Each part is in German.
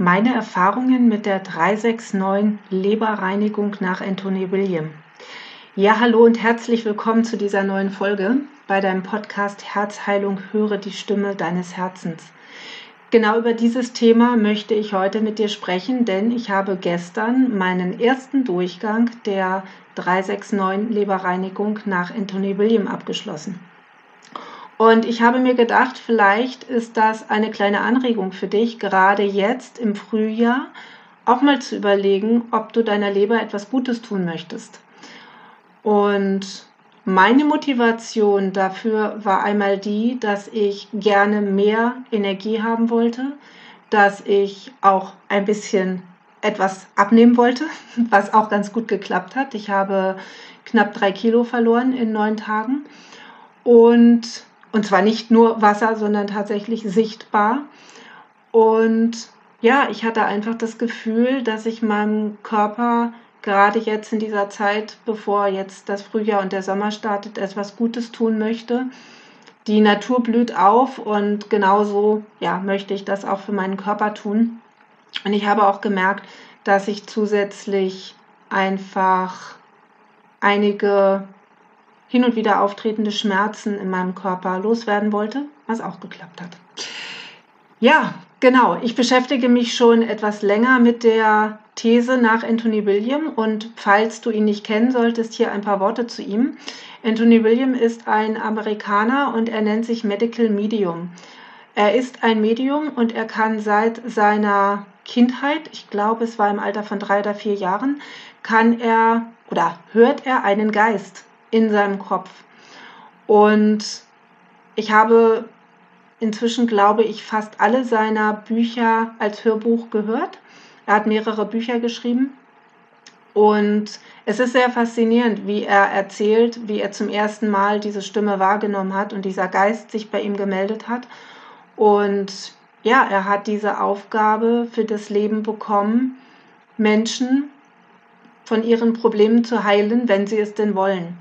Meine Erfahrungen mit der 369 Leberreinigung nach Anthony William. Ja, hallo und herzlich willkommen zu dieser neuen Folge bei deinem Podcast Herzheilung höre die Stimme deines Herzens. Genau über dieses Thema möchte ich heute mit dir sprechen, denn ich habe gestern meinen ersten Durchgang der 369 Leberreinigung nach Anthony William abgeschlossen. Und ich habe mir gedacht, vielleicht ist das eine kleine Anregung für dich, gerade jetzt im Frühjahr auch mal zu überlegen, ob du deiner Leber etwas Gutes tun möchtest. Und meine Motivation dafür war einmal die, dass ich gerne mehr Energie haben wollte, dass ich auch ein bisschen etwas abnehmen wollte, was auch ganz gut geklappt hat. Ich habe knapp drei Kilo verloren in neun Tagen und und zwar nicht nur Wasser, sondern tatsächlich sichtbar. Und ja, ich hatte einfach das Gefühl, dass ich meinem Körper gerade jetzt in dieser Zeit, bevor jetzt das Frühjahr und der Sommer startet, etwas Gutes tun möchte. Die Natur blüht auf und genauso ja, möchte ich das auch für meinen Körper tun. Und ich habe auch gemerkt, dass ich zusätzlich einfach einige hin und wieder auftretende Schmerzen in meinem Körper loswerden wollte, was auch geklappt hat. Ja, genau. Ich beschäftige mich schon etwas länger mit der These nach Anthony William und falls du ihn nicht kennen solltest, hier ein paar Worte zu ihm. Anthony William ist ein Amerikaner und er nennt sich Medical Medium. Er ist ein Medium und er kann seit seiner Kindheit, ich glaube es war im Alter von drei oder vier Jahren, kann er oder hört er einen Geist in seinem Kopf. Und ich habe inzwischen, glaube ich, fast alle seiner Bücher als Hörbuch gehört. Er hat mehrere Bücher geschrieben. Und es ist sehr faszinierend, wie er erzählt, wie er zum ersten Mal diese Stimme wahrgenommen hat und dieser Geist sich bei ihm gemeldet hat. Und ja, er hat diese Aufgabe für das Leben bekommen, Menschen von ihren Problemen zu heilen, wenn sie es denn wollen.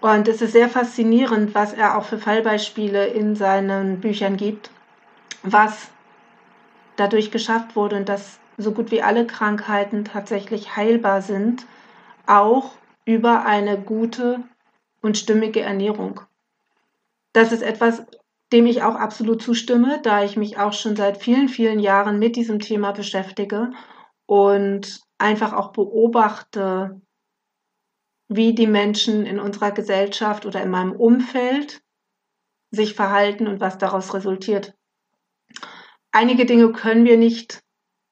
Und es ist sehr faszinierend, was er auch für Fallbeispiele in seinen Büchern gibt, was dadurch geschafft wurde und dass so gut wie alle Krankheiten tatsächlich heilbar sind, auch über eine gute und stimmige Ernährung. Das ist etwas, dem ich auch absolut zustimme, da ich mich auch schon seit vielen, vielen Jahren mit diesem Thema beschäftige und einfach auch beobachte, wie die Menschen in unserer Gesellschaft oder in meinem Umfeld sich verhalten und was daraus resultiert. Einige Dinge können wir nicht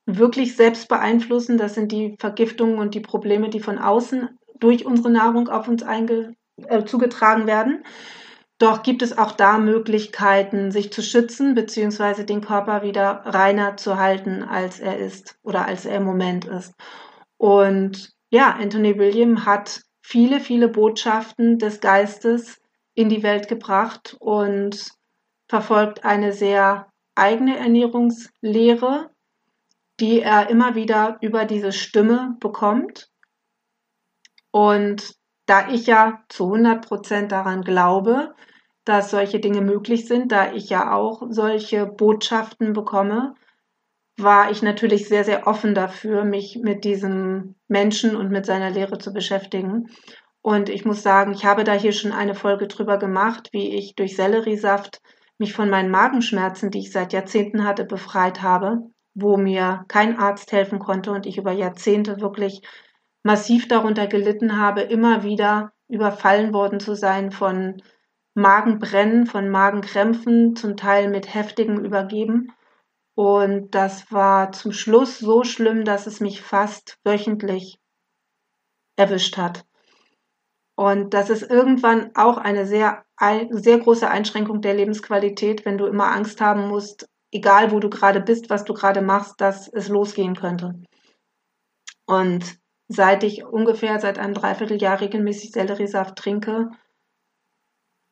wirklich selbst beeinflussen. Das sind die Vergiftungen und die Probleme, die von außen durch unsere Nahrung auf uns äh, zugetragen werden. Doch gibt es auch da Möglichkeiten, sich zu schützen bzw. den Körper wieder reiner zu halten, als er ist oder als er im Moment ist. Und ja, Anthony William hat viele, viele Botschaften des Geistes in die Welt gebracht und verfolgt eine sehr eigene Ernährungslehre, die er immer wieder über diese Stimme bekommt. Und da ich ja zu 100 Prozent daran glaube, dass solche Dinge möglich sind, da ich ja auch solche Botschaften bekomme, war ich natürlich sehr, sehr offen dafür, mich mit diesem Menschen und mit seiner Lehre zu beschäftigen. Und ich muss sagen, ich habe da hier schon eine Folge drüber gemacht, wie ich durch Selleriesaft mich von meinen Magenschmerzen, die ich seit Jahrzehnten hatte, befreit habe, wo mir kein Arzt helfen konnte und ich über Jahrzehnte wirklich massiv darunter gelitten habe, immer wieder überfallen worden zu sein von Magenbrennen, von Magenkrämpfen, zum Teil mit heftigem Übergeben. Und das war zum Schluss so schlimm, dass es mich fast wöchentlich erwischt hat. Und das ist irgendwann auch eine sehr, sehr große Einschränkung der Lebensqualität, wenn du immer Angst haben musst, egal wo du gerade bist, was du gerade machst, dass es losgehen könnte. Und seit ich ungefähr seit einem Dreivierteljahr regelmäßig Selleriesaft trinke,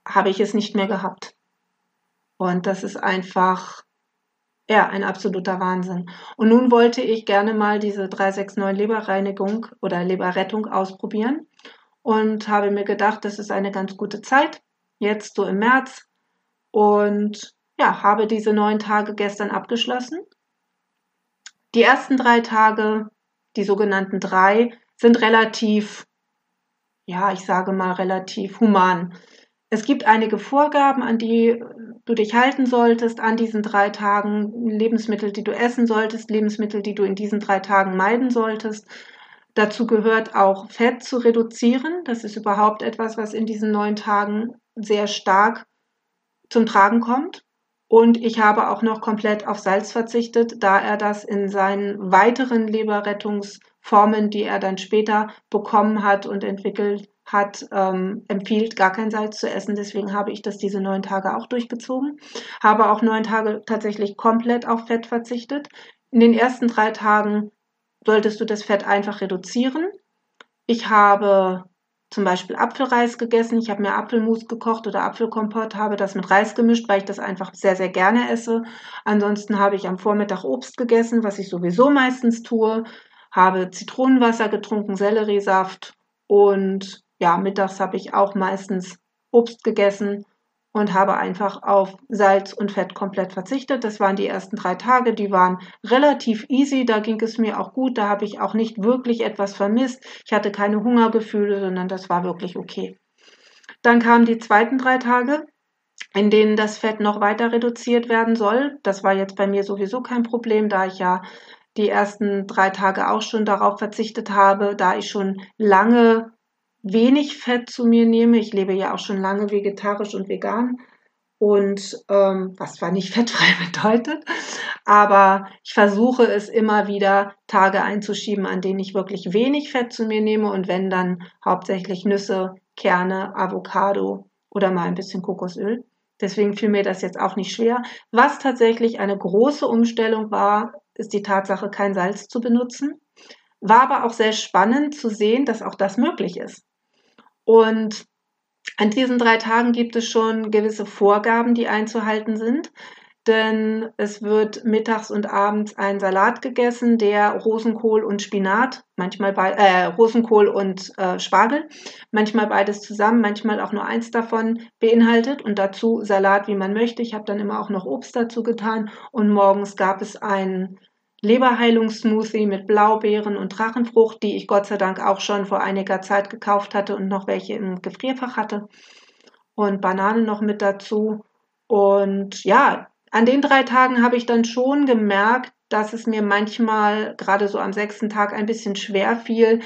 habe ich es nicht mehr gehabt. Und das ist einfach ja, ein absoluter Wahnsinn. Und nun wollte ich gerne mal diese 369 Leberreinigung oder Leberrettung ausprobieren und habe mir gedacht, das ist eine ganz gute Zeit, jetzt so im März. Und ja, habe diese neun Tage gestern abgeschlossen. Die ersten drei Tage, die sogenannten drei, sind relativ, ja, ich sage mal relativ human. Es gibt einige Vorgaben, an die du dich halten solltest an diesen drei Tagen, Lebensmittel, die du essen solltest, Lebensmittel, die du in diesen drei Tagen meiden solltest. Dazu gehört auch Fett zu reduzieren. Das ist überhaupt etwas, was in diesen neun Tagen sehr stark zum Tragen kommt. Und ich habe auch noch komplett auf Salz verzichtet, da er das in seinen weiteren Leberrettungsformen, die er dann später bekommen hat und entwickelt hat, ähm, empfiehlt, gar kein Salz zu essen. Deswegen habe ich das diese neun Tage auch durchgezogen. Habe auch neun Tage tatsächlich komplett auf Fett verzichtet. In den ersten drei Tagen solltest du das Fett einfach reduzieren. Ich habe zum Beispiel Apfelreis gegessen. Ich habe mir Apfelmus gekocht oder Apfelkompott, habe das mit Reis gemischt, weil ich das einfach sehr, sehr gerne esse. Ansonsten habe ich am Vormittag Obst gegessen, was ich sowieso meistens tue. Habe Zitronenwasser getrunken, Selleriesaft und ja, mittags habe ich auch meistens Obst gegessen und habe einfach auf Salz und Fett komplett verzichtet. Das waren die ersten drei Tage, die waren relativ easy, da ging es mir auch gut, da habe ich auch nicht wirklich etwas vermisst. Ich hatte keine Hungergefühle, sondern das war wirklich okay. Dann kamen die zweiten drei Tage, in denen das Fett noch weiter reduziert werden soll. Das war jetzt bei mir sowieso kein Problem, da ich ja die ersten drei Tage auch schon darauf verzichtet habe, da ich schon lange wenig Fett zu mir nehme. Ich lebe ja auch schon lange vegetarisch und vegan. Und ähm, was zwar nicht fettfrei bedeutet, aber ich versuche es immer wieder Tage einzuschieben, an denen ich wirklich wenig Fett zu mir nehme und wenn dann hauptsächlich Nüsse, Kerne, Avocado oder mal ein bisschen Kokosöl. Deswegen fiel mir das jetzt auch nicht schwer. Was tatsächlich eine große Umstellung war, ist die Tatsache, kein Salz zu benutzen. War aber auch sehr spannend zu sehen, dass auch das möglich ist. Und an diesen drei Tagen gibt es schon gewisse Vorgaben, die einzuhalten sind. Denn es wird mittags und abends ein Salat gegessen, der Rosenkohl und Spinat, manchmal bei, äh, Rosenkohl und äh, Spargel, manchmal beides zusammen, manchmal auch nur eins davon beinhaltet und dazu Salat, wie man möchte. Ich habe dann immer auch noch Obst dazu getan und morgens gab es ein Leberheilungssmoothie mit Blaubeeren und Drachenfrucht, die ich Gott sei Dank auch schon vor einiger Zeit gekauft hatte und noch welche im Gefrierfach hatte. Und Banane noch mit dazu. Und ja, an den drei Tagen habe ich dann schon gemerkt, dass es mir manchmal gerade so am sechsten Tag ein bisschen schwer fiel,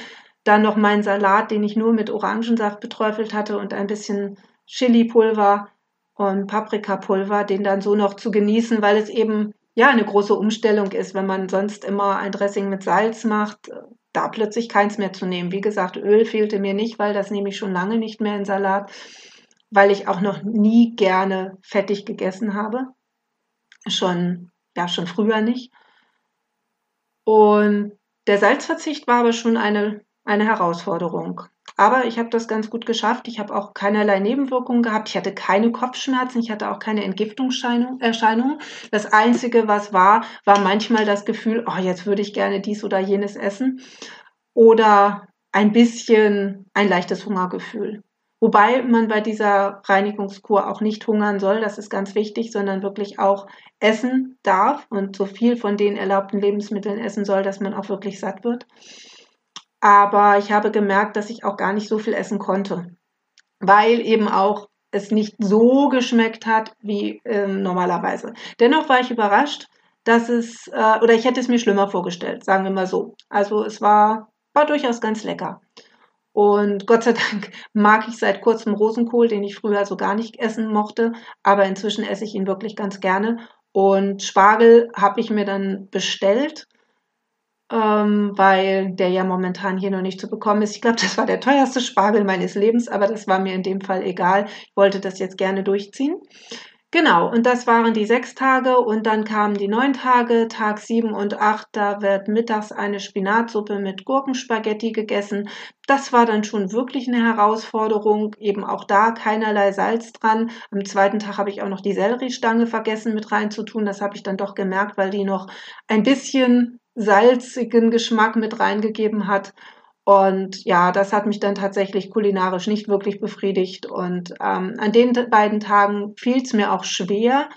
dann noch meinen Salat, den ich nur mit Orangensaft beträufelt hatte und ein bisschen Chilipulver und Paprikapulver, den dann so noch zu genießen, weil es eben ja eine große Umstellung ist, wenn man sonst immer ein Dressing mit Salz macht, da plötzlich keins mehr zu nehmen. Wie gesagt, Öl fehlte mir nicht, weil das nehme ich schon lange nicht mehr in Salat, weil ich auch noch nie gerne fettig gegessen habe. Schon, ja, schon früher nicht. Und der Salzverzicht war aber schon eine, eine Herausforderung. Aber ich habe das ganz gut geschafft. Ich habe auch keinerlei Nebenwirkungen gehabt. Ich hatte keine Kopfschmerzen. Ich hatte auch keine Entgiftungserscheinungen. Das Einzige, was war, war manchmal das Gefühl, oh, jetzt würde ich gerne dies oder jenes essen. Oder ein bisschen ein leichtes Hungergefühl. Wobei man bei dieser Reinigungskur auch nicht hungern soll, das ist ganz wichtig, sondern wirklich auch essen darf und so viel von den erlaubten Lebensmitteln essen soll, dass man auch wirklich satt wird. Aber ich habe gemerkt, dass ich auch gar nicht so viel essen konnte, weil eben auch es nicht so geschmeckt hat wie ähm, normalerweise. Dennoch war ich überrascht, dass es, äh, oder ich hätte es mir schlimmer vorgestellt, sagen wir mal so. Also es war, war durchaus ganz lecker. Und Gott sei Dank mag ich seit kurzem Rosenkohl, den ich früher so gar nicht essen mochte, aber inzwischen esse ich ihn wirklich ganz gerne. Und Spargel habe ich mir dann bestellt ähm, weil der ja momentan hier noch nicht zu bekommen ist. Ich glaube, das war der teuerste Spargel meines Lebens, aber das war mir in dem Fall egal. Ich wollte das jetzt gerne durchziehen. Genau, und das waren die sechs Tage und dann kamen die neun Tage, Tag sieben und acht, da wird mittags eine Spinatsuppe mit Gurkenspaghetti gegessen. Das war dann schon wirklich eine Herausforderung, eben auch da keinerlei Salz dran. Am zweiten Tag habe ich auch noch die Selleriestange vergessen mit reinzutun. Das habe ich dann doch gemerkt, weil die noch ein bisschen salzigen Geschmack mit reingegeben hat. Und ja, das hat mich dann tatsächlich kulinarisch nicht wirklich befriedigt. Und ähm, an den beiden Tagen fiel es mir auch schwer.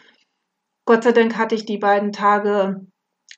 Gott sei Dank hatte ich die beiden Tage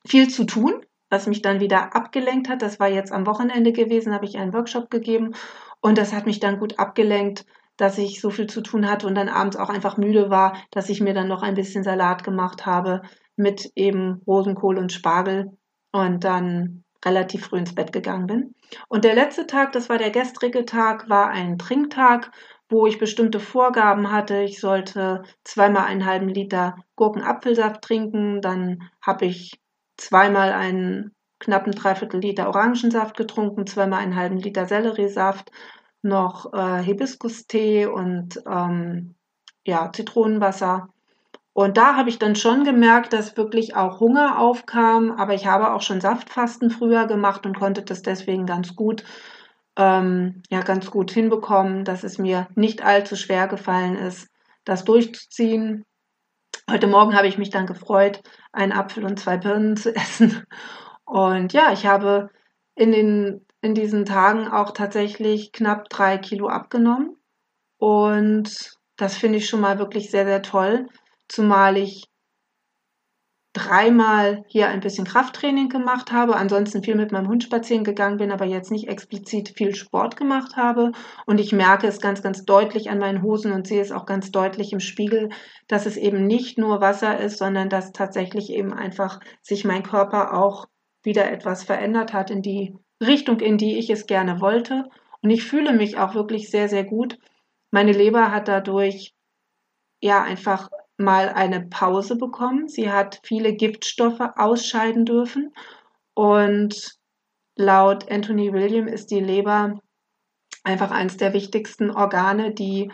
viel zu tun. was mich dann wieder abgelenkt hat. Das war jetzt am Wochenende gewesen, habe ich einen Workshop gegeben und das hat mich dann gut abgelenkt, dass ich so viel zu tun hatte und dann abends auch einfach müde war, dass ich mir dann noch ein bisschen Salat gemacht habe mit eben Rosenkohl und Spargel und dann relativ früh ins Bett gegangen bin. Und der letzte Tag, das war der gestrige Tag, war ein Trinktag, wo ich bestimmte Vorgaben hatte. Ich sollte zweimal einen halben Liter Gurkenapfelsaft trinken, dann habe ich zweimal einen knappen Dreiviertel Liter Orangensaft getrunken, zweimal einen halben Liter Selleriesaft, noch äh, Hibiskus-Tee und ähm, ja, Zitronenwasser. Und da habe ich dann schon gemerkt, dass wirklich auch Hunger aufkam, aber ich habe auch schon Saftfasten früher gemacht und konnte das deswegen ganz gut, ähm, ja, ganz gut hinbekommen, dass es mir nicht allzu schwer gefallen ist, das durchzuziehen. Heute Morgen habe ich mich dann gefreut, einen Apfel und zwei Birnen zu essen. Und ja, ich habe in, den, in diesen Tagen auch tatsächlich knapp drei Kilo abgenommen. Und das finde ich schon mal wirklich sehr, sehr toll, zumal ich dreimal hier ein bisschen Krafttraining gemacht habe, ansonsten viel mit meinem Hund spazieren gegangen bin, aber jetzt nicht explizit viel Sport gemacht habe. Und ich merke es ganz, ganz deutlich an meinen Hosen und sehe es auch ganz deutlich im Spiegel, dass es eben nicht nur Wasser ist, sondern dass tatsächlich eben einfach sich mein Körper auch wieder etwas verändert hat in die Richtung, in die ich es gerne wollte. Und ich fühle mich auch wirklich sehr, sehr gut. Meine Leber hat dadurch ja einfach mal eine Pause bekommen. Sie hat viele Giftstoffe ausscheiden dürfen. Und laut Anthony William ist die Leber einfach eines der wichtigsten Organe, die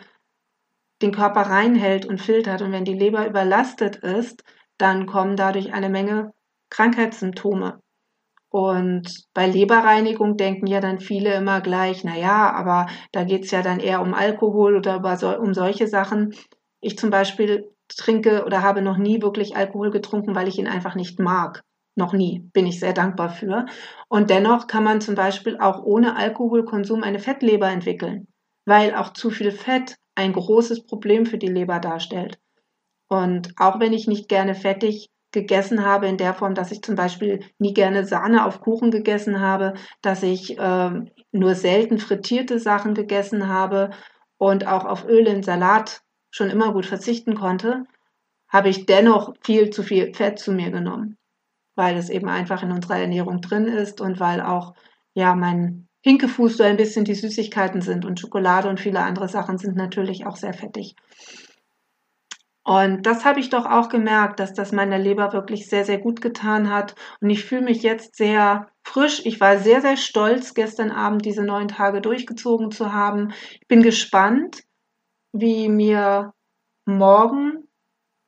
den Körper reinhält und filtert. Und wenn die Leber überlastet ist, dann kommen dadurch eine Menge Krankheitssymptome. Und bei Leberreinigung denken ja dann viele immer gleich, na ja, aber da geht es ja dann eher um Alkohol oder um solche Sachen. Ich zum Beispiel trinke oder habe noch nie wirklich Alkohol getrunken, weil ich ihn einfach nicht mag. Noch nie. Bin ich sehr dankbar für. Und dennoch kann man zum Beispiel auch ohne Alkoholkonsum eine Fettleber entwickeln, weil auch zu viel Fett ein großes Problem für die Leber darstellt. Und auch wenn ich nicht gerne fettig gegessen habe in der Form, dass ich zum Beispiel nie gerne Sahne auf Kuchen gegessen habe, dass ich äh, nur selten frittierte Sachen gegessen habe und auch auf Öl in Salat schon immer gut verzichten konnte, habe ich dennoch viel zu viel Fett zu mir genommen, weil es eben einfach in unserer Ernährung drin ist und weil auch ja mein Hinkefuß so ein bisschen die Süßigkeiten sind und Schokolade und viele andere Sachen sind natürlich auch sehr fettig. Und das habe ich doch auch gemerkt, dass das meiner Leber wirklich sehr, sehr gut getan hat. Und ich fühle mich jetzt sehr frisch. Ich war sehr, sehr stolz, gestern Abend diese neun Tage durchgezogen zu haben. Ich bin gespannt, wie mir morgen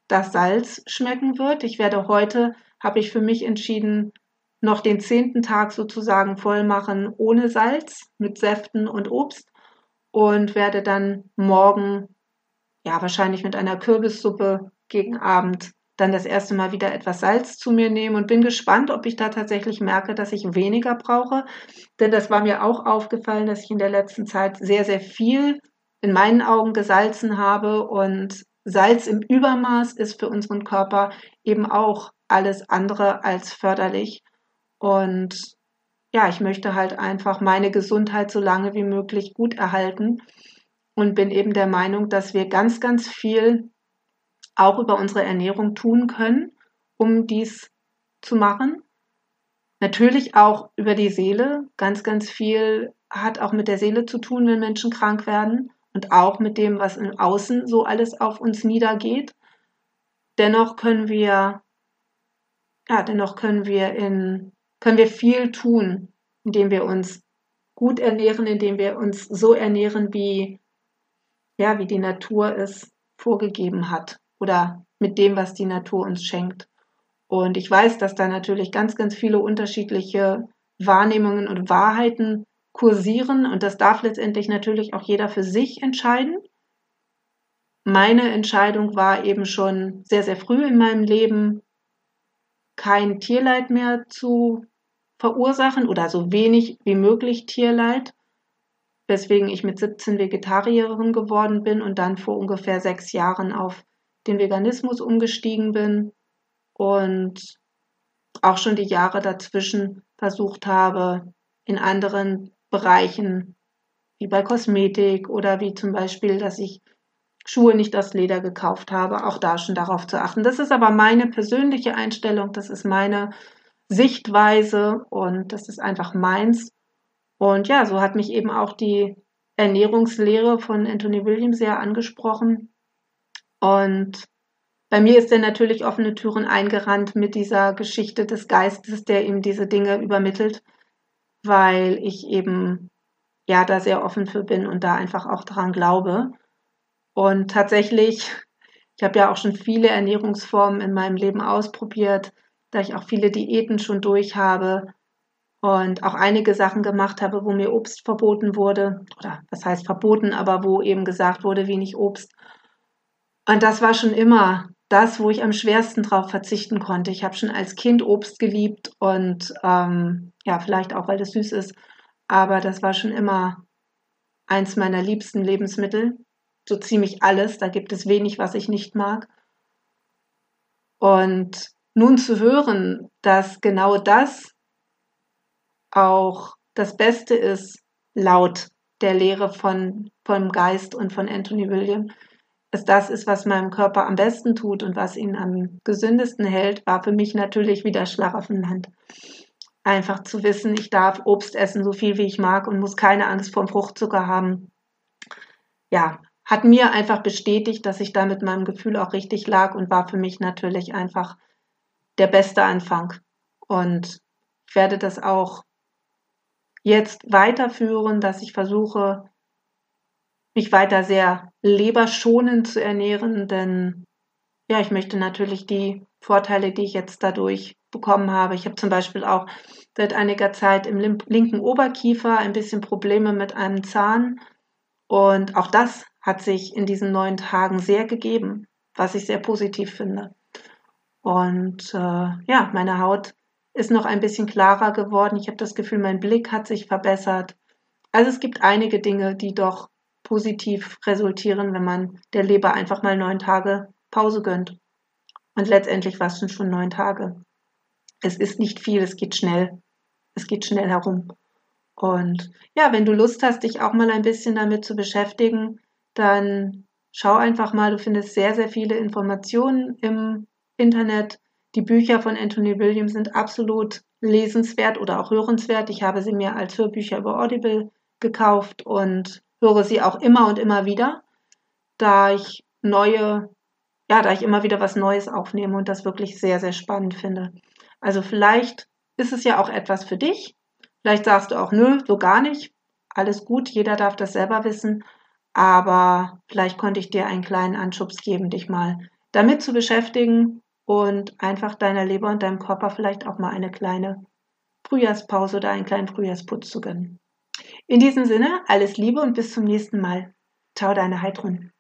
das Salz schmecken wird. Ich werde heute, habe ich für mich entschieden, noch den zehnten Tag sozusagen voll machen ohne Salz mit Säften und Obst und werde dann morgen ja, wahrscheinlich mit einer Kürbissuppe gegen Abend dann das erste Mal wieder etwas Salz zu mir nehmen und bin gespannt, ob ich da tatsächlich merke, dass ich weniger brauche. Denn das war mir auch aufgefallen, dass ich in der letzten Zeit sehr, sehr viel in meinen Augen gesalzen habe und Salz im Übermaß ist für unseren Körper eben auch alles andere als förderlich. Und ja, ich möchte halt einfach meine Gesundheit so lange wie möglich gut erhalten und bin eben der Meinung, dass wir ganz, ganz viel auch über unsere Ernährung tun können, um dies zu machen. Natürlich auch über die Seele. Ganz, ganz viel hat auch mit der Seele zu tun, wenn Menschen krank werden und auch mit dem, was im Außen so alles auf uns niedergeht. Dennoch können wir, ja, dennoch können wir in, können wir viel tun, indem wir uns gut ernähren, indem wir uns so ernähren, wie ja, wie die Natur es vorgegeben hat oder mit dem, was die Natur uns schenkt. Und ich weiß, dass da natürlich ganz, ganz viele unterschiedliche Wahrnehmungen und Wahrheiten kursieren und das darf letztendlich natürlich auch jeder für sich entscheiden. Meine Entscheidung war eben schon sehr, sehr früh in meinem Leben, kein Tierleid mehr zu verursachen oder so wenig wie möglich Tierleid weswegen ich mit 17 Vegetarierin geworden bin und dann vor ungefähr sechs Jahren auf den Veganismus umgestiegen bin. Und auch schon die Jahre dazwischen versucht habe, in anderen Bereichen, wie bei Kosmetik oder wie zum Beispiel, dass ich Schuhe nicht aus Leder gekauft habe, auch da schon darauf zu achten. Das ist aber meine persönliche Einstellung, das ist meine Sichtweise und das ist einfach meins. Und ja, so hat mich eben auch die Ernährungslehre von Anthony Williams sehr angesprochen. Und bei mir ist er natürlich offene Türen eingerannt mit dieser Geschichte des Geistes, der ihm diese Dinge übermittelt, weil ich eben ja da sehr offen für bin und da einfach auch dran glaube. Und tatsächlich, ich habe ja auch schon viele Ernährungsformen in meinem Leben ausprobiert, da ich auch viele Diäten schon durch habe und auch einige Sachen gemacht habe, wo mir Obst verboten wurde. Oder was heißt verboten, aber wo eben gesagt wurde, wenig Obst. Und das war schon immer das, wo ich am schwersten drauf verzichten konnte. Ich habe schon als Kind Obst geliebt und ähm, ja, vielleicht auch, weil das süß ist, aber das war schon immer eins meiner liebsten Lebensmittel. So ziemlich alles. Da gibt es wenig, was ich nicht mag. Und nun zu hören, dass genau das auch das Beste ist, laut der Lehre von, vom Geist und von Anthony William, dass das ist, was meinem Körper am besten tut und was ihn am gesündesten hält, war für mich natürlich wieder Schlaraffenland. Einfach zu wissen, ich darf Obst essen, so viel wie ich mag und muss keine Angst vor Fruchtzucker haben. Ja, hat mir einfach bestätigt, dass ich da mit meinem Gefühl auch richtig lag und war für mich natürlich einfach der beste Anfang. Und ich werde das auch jetzt weiterführen, dass ich versuche, mich weiter sehr leberschonend zu ernähren, denn ja, ich möchte natürlich die Vorteile, die ich jetzt dadurch bekommen habe. Ich habe zum Beispiel auch seit einiger Zeit im linken Oberkiefer ein bisschen Probleme mit einem Zahn und auch das hat sich in diesen neun Tagen sehr gegeben, was ich sehr positiv finde. Und äh, ja, meine Haut ist noch ein bisschen klarer geworden. Ich habe das Gefühl, mein Blick hat sich verbessert. Also es gibt einige Dinge, die doch positiv resultieren, wenn man der Leber einfach mal neun Tage Pause gönnt. Und letztendlich war es schon, neun Tage. Es ist nicht viel, es geht schnell. Es geht schnell herum. Und ja, wenn du Lust hast, dich auch mal ein bisschen damit zu beschäftigen, dann schau einfach mal, du findest sehr, sehr viele Informationen im Internet. Die Bücher von Anthony Williams sind absolut lesenswert oder auch hörenswert. Ich habe sie mir als Hörbücher über Audible gekauft und höre sie auch immer und immer wieder, da ich neue, ja, da ich immer wieder was Neues aufnehme und das wirklich sehr, sehr spannend finde. Also vielleicht ist es ja auch etwas für dich. Vielleicht sagst du auch, nö, so gar nicht. Alles gut, jeder darf das selber wissen. Aber vielleicht konnte ich dir einen kleinen Anschubs geben, dich mal damit zu beschäftigen und einfach deiner Leber und deinem Körper vielleicht auch mal eine kleine Frühjahrspause oder einen kleinen Frühjahrsputz zu gönnen. In diesem Sinne, alles Liebe und bis zum nächsten Mal. Ciao, deine Heidrun.